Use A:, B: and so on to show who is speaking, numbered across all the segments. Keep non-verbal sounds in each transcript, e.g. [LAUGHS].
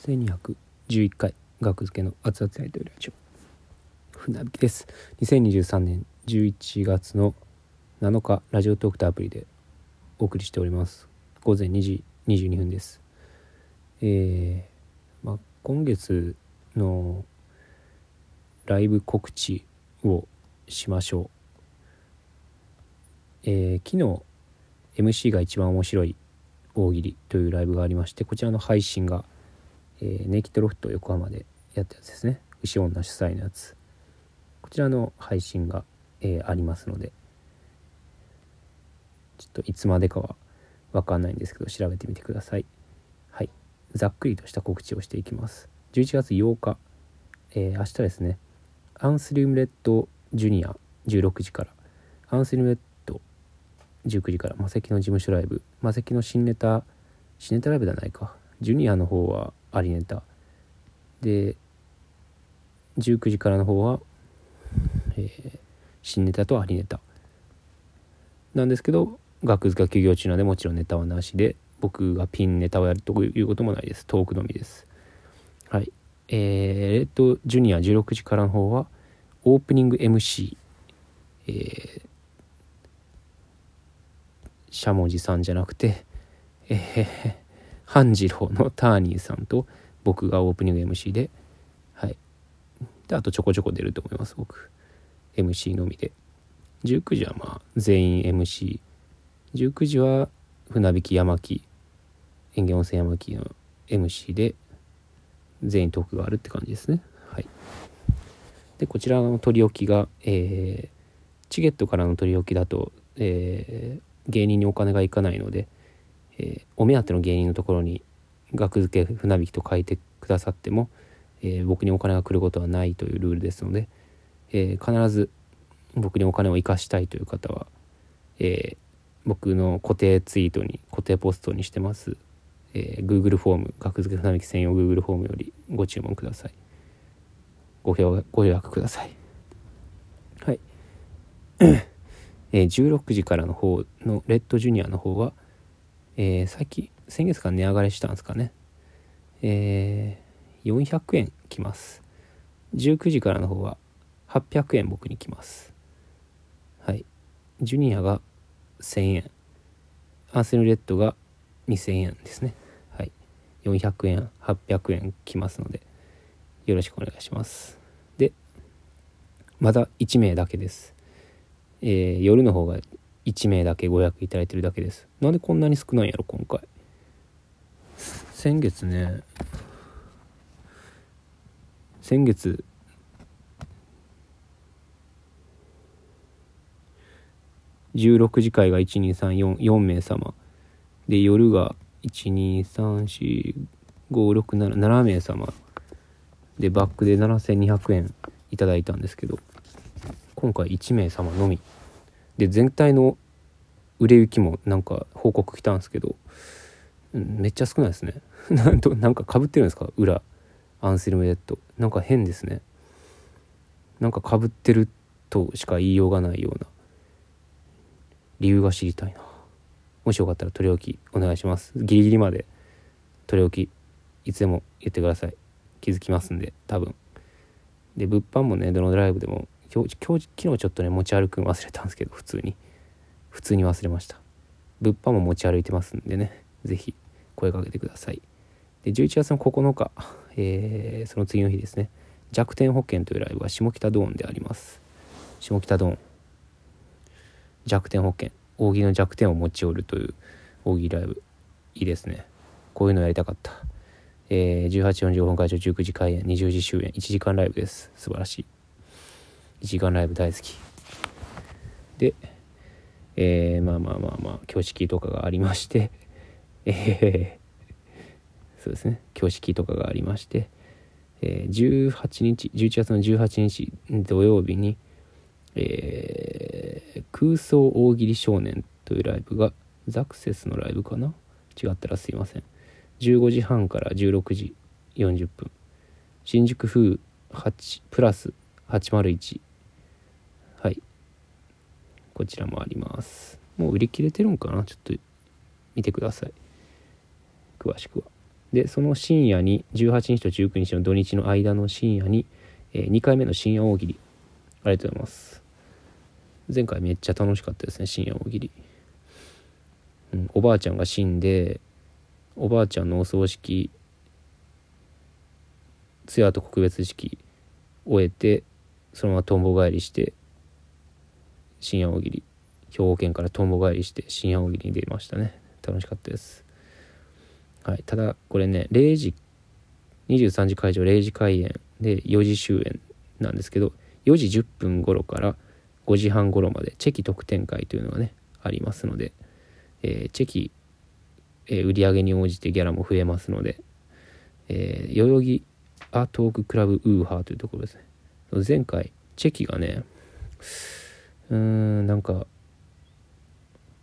A: 1211回学付けの熱々やりとりラジオ。船引きです。2023年11月の7日ラジオトークとアプリでお送りしております。午前2時22分です。えー、まあ、今月のライブ告知をしましょう。えー、昨日 MC が一番面白い大喜利というライブがありましてこちらの配信がえー、ネイキッドロフト横浜でやったやつですね。牛女主催のやつ。こちらの配信が、えー、ありますので。ちょっといつまでかは分かんないんですけど調べてみてください。はい。ざっくりとした告知をしていきます。11月8日、えー、明日ですね。アンスリウムレッドジュニア16時から。アンスリウムレッド19時から。マセキの事務所ライブ。マセキの新ネタ新ネタライブではないか。ジュニアの方はありネタで19時からの方は、えー、新ネタとありネタ。なんですけど学図が休業中なのでもちろんネタはなしで僕がピンネタをやるということもないです。トークのみです。はい。えー、レッドジュニア16時からの方はオープニング MC えー、しゃもじさんじゃなくてえー、半次郎のターニーさんと僕がオープニング MC ではい。であとちょこちょこ出ると思います僕。MC のみで。19時はまあ全員 MC19 時は船引き山木。園芸温泉山木の MC で全員トークがあるって感じですね。はい。でこちらの取り置きが、えー、チケットからの取り置きだと、えー、芸人にお金がいかないのでえー、お目当ての芸人のところに額付け船引きと書いてくださっても、えー、僕にお金が来ることはないというルールですので、えー、必ず僕にお金を生かしたいという方は、え僕の固定ツイートに固定ポストにしてます、え Google フォーム額付け船引き専用 Google フォームよりご注文ください。ごご予約ください。はい。え、16時からの方のレッドジュニアの方はえー、最近先月から値上がりしたんですかね。えー、400円きます。19時からの方は800円僕に来ます。はい。ジュニアが1000円。アーセルレッドが2000円ですね。はい。400円800円きますのでよろしくお願いします。でまだ1名だけです。えー、夜の方が1名だけご予約いただいてるだけです。なんでこんなに少ないんやろ今回。先月ね。先月。16時会が12344名様。で夜が1234567名様。でバックで7200円いただいたんですけど今回1名様のみで全体の売れ行きもなんか報告来たんですけど、めっちゃ少ないですね。[LAUGHS] なんとなんかかぶってるんですか？裏。アンセルムレッドなんか変ですね。なんかかぶってるとしか言いようがないような。理由が知りたいな。もしよかったら取り置きお願いします。ギリギリまで取り置きいつでも言ってください。気づきますんで多分。で物販もねどのドライブでも今日昨日ちょっとね持ち歩くの忘れたんですけど普通に。普通に忘れました。物販も持ち歩いてますんでね。是非声かけてください。で11月の9日、えー、その次の日ですね。弱点保険というライブは下北ドーンであります。下北ドーン。弱点保険。扇の弱点を持ち寄るという扇ライブ。いいですね。こういうのやりたかった。えー、18時、45分会場19時開演20時終演1時間ライブです。素晴らしい。1時間ライブ大好き。でえー、まあまあまあまあ挙式とかがありまして。えー、そうですね。挙式とかがありまして、えー、18日11月の18日土曜日に、えー、空想大喜利少年というライブがザクセスのライブかな？違ったらすいません。15時半から16時40分。新宿風8プラス801こちらもあります。もう売り切れてるんかな？ちょっと見てください。詳しくは。でその深夜に18日と19日の土日の間の深夜に、えー、2回目の深夜大喜利。ありがとうございます。前回めっちゃ楽しかったですね深夜大喜利、うん、おばあちゃんが死んでおばあちゃんのお葬式通夜と告別式終えてそのままとんぼ返りして深夜大喜利。兵庫県からとんぼ返りして深夜大喜利に出ましたね。楽しかったです。はい。ただこれね0時23時会場0時開演で4時終演なんですけど4時10分頃から5時半頃までチェキ特典会というのがねありますので、えー、チェキ、えー、売り上げに応じてギャラも増えますので、えー、代々木アートーククラブウーハーというところですね。前回チェキがねうーんなんか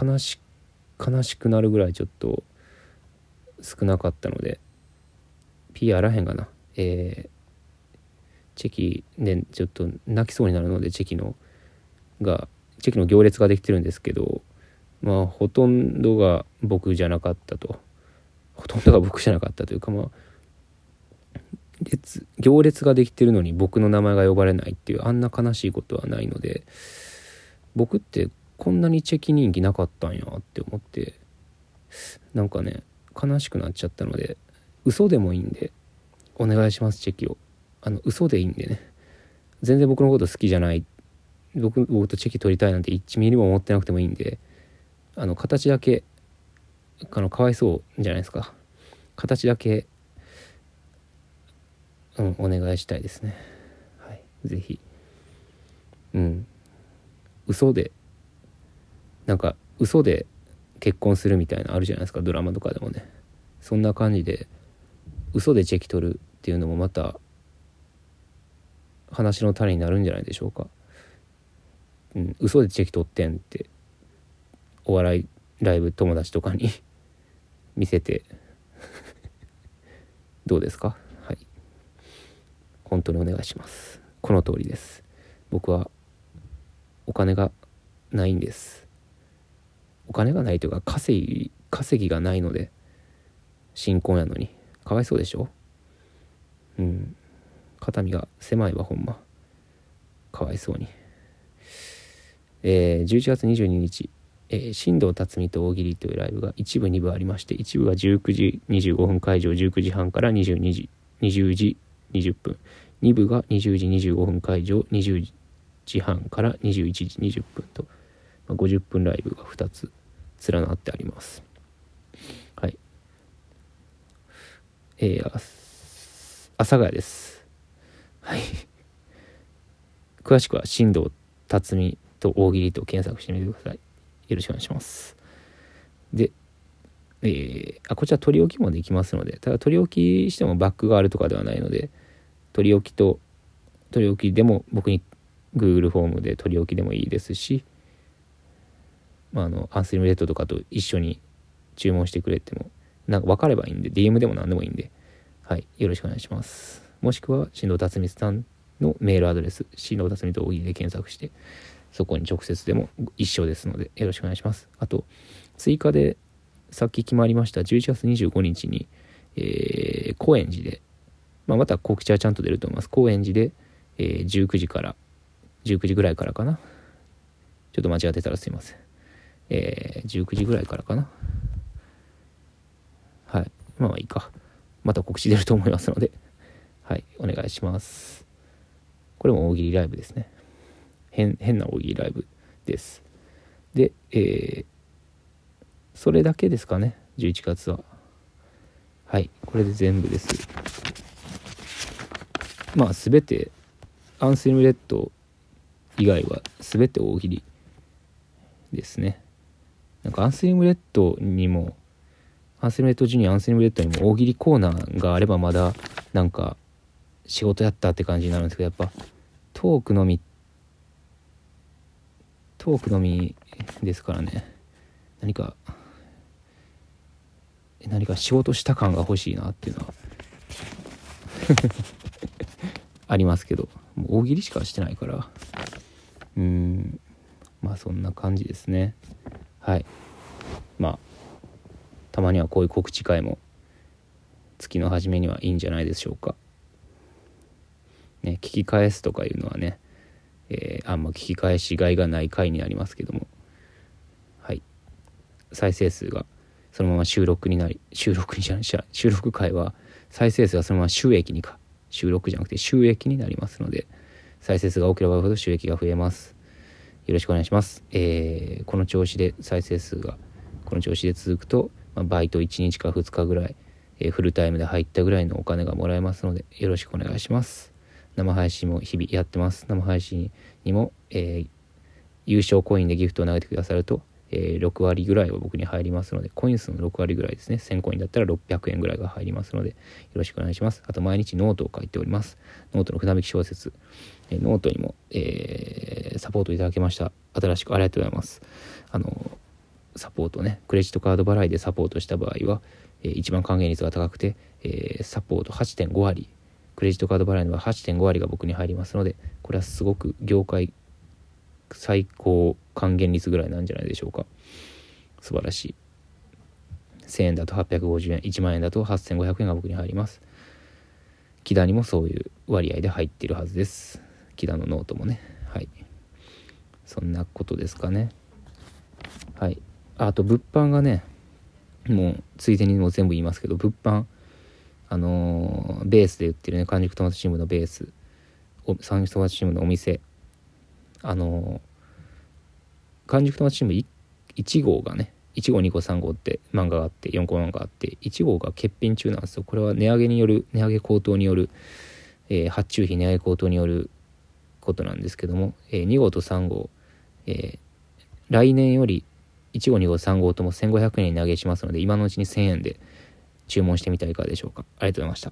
A: 悲し悲しくなるぐらいちょっと少なかったので P あらへんがな。えー、チェキでちょっと泣きそうになるのでチェキのがチェキの行列ができてるんですけどまあほとんどが僕じゃなかったと。ほとんどが僕じゃなかったというかまあ列行列ができてるのに僕の名前が呼ばれないっていうあんな悲しいことはないので僕ってこんなにチェキ人気なかったんやって思ってなんかね悲しくなっちゃったので嘘でもいいんでお願いしますチェキを。あの嘘でいいんでね。全然僕のこと好きじゃない。僕僕とチェキ取りたいなんて1ミリも思ってなくてもいいんであの形だけあのかわいそうじゃないですか。形だけうんお願いしたいですね。はい。是非うん。嘘でなんか嘘で結婚するみたいなあるじゃないですかドラマとかでもね。そんな感じで嘘でチェキ取るっていうのもまた話の種になるんじゃないでしょうか。うん、嘘でチェキ取ってんってお笑いライブ友達とかに [LAUGHS] 見せて [LAUGHS] どうですか？はい。本当にお願いします。この通りです。僕はお金がないんです。お金がないというか稼ぎ稼ぎがないので新婚やのに。かわいそうでしょ？うん。肩身が狭いわほんま。かわいそうに。えー、11月22日、えー、新藤辰巳と大喜利というライブが一部2部ありまして一部が19時25分会場19時半から22時20時20分。2部が20時25分会場20時時半から21時20分と、まあ、50分ライブが2つ連なってありますはいえー、阿佐ヶ谷ですはい詳しくは新藤辰巳と大喜利と検索してみてください。よろしくお願いします。で、えー、あ、こちら取り置きもできますので、ただ取り置きしてもバックがあるとかではないので、取り置きと取り置きでも僕に Google フォームで取り置きでもいいですし、まあ、あの、アンスリムレッドとかと一緒に注文してくれても、なんか分かればいいんで、DM でも何でもいいんで、はい、よろしくお願いします。もしくは、新藤辰巳さんのメールアドレス、新藤辰巳と大喜利で検索して、そこに直接でも一緒ですのでよろしくお願いしますあと追加でさっき決まりました11月25日に、えー、高円寺で、まあ、また告知はちゃんと出ると思います高円寺で、えー、19時から19時ぐらいからかな。ちょっと間違ってたらすいません。えー、19時ぐらいからかな。はい。まあいいか。また告知出ると思いますので。はい。お願いします。これも大喜利ライブですね。変変な大喜利ライブです。で、えー、それだけですかね。11月は。はい。これで全部です。まあ全てアンセムレッド以外は全て大喜利ですね。なんかアンセムレッドにもアンセムレッドジュニアアンセムレッドにも大喜利コーナーがあればまだなんか仕事やったって感じになるんですけどやっぱトークのみトークのみですからね。何か何か仕事した感が欲しいなっていうのは [LAUGHS] ありますけどもう大喜利しかしてないから。うんまあそんな感じですねはいまあたまにはこういう告知会も月の初めにはいいんじゃないでしょうか。ね、聞き返すとかいうのはね、えー、あんま聞き返しがいがない回になりますけども、はい。再生数がそのまま収録になり、収録にじゃない、収録回は再生数がそのまま収益にか、収録じゃなくて収益になりますので、再生数が多ければほど収益が増えます。よろしくお願いします。えー、この調子で再生数が、この調子で続くと、まあ、バイト1日か2日ぐらい、えー、フルタイムで入ったぐらいのお金がもらえますので、よろしくお願いします。生配信も日々やってます。生配信にも、えー、優勝コインでギフトを投げてくださると、えー、6割ぐらいは僕に入りますので、コイン数の6割ぐらいですね。1000コインだったら600円ぐらいが入りますので、よろしくお願いします。あと、毎日ノートを書いております。ノートの船引き小説、え、ノートにも、えー、サポートいただきました。新しくありがとうございます。あの、サポートね、クレジットカード払いでサポートした場合は、えー、一番還元率が高くて、えー、サポート8.5割、クレジットカード払いの場合8.5割が僕に入りますので、これはすごく業界最高還元率ぐらいなんじゃないでしょうか。素晴らしい。1000円だと850円1万円だと8500円が僕に入ります。木田にもそういう割合で入ってるはずです。木田のノートもね。はい。そんなことですかね。はい。あと物販がねもうついでにもう全部言いますけど物販あのー、ベースで売ってるね完熟トマトチームのベース三熟トマトチームのお店。あの完熟トマトチーム 1, 1号がね1号2号3号って漫画があって4号漫画があって1号が欠品中なんですよ。これは値上げによる値上げ高騰による、えー、発注費値上げ高騰によることなんですけども、えー、2号と3号、えー、来年より1号2号3号とも1500円に値上げしますので今のうちに1000円で注文してみたらいかがでしょうか。ありがとうございました。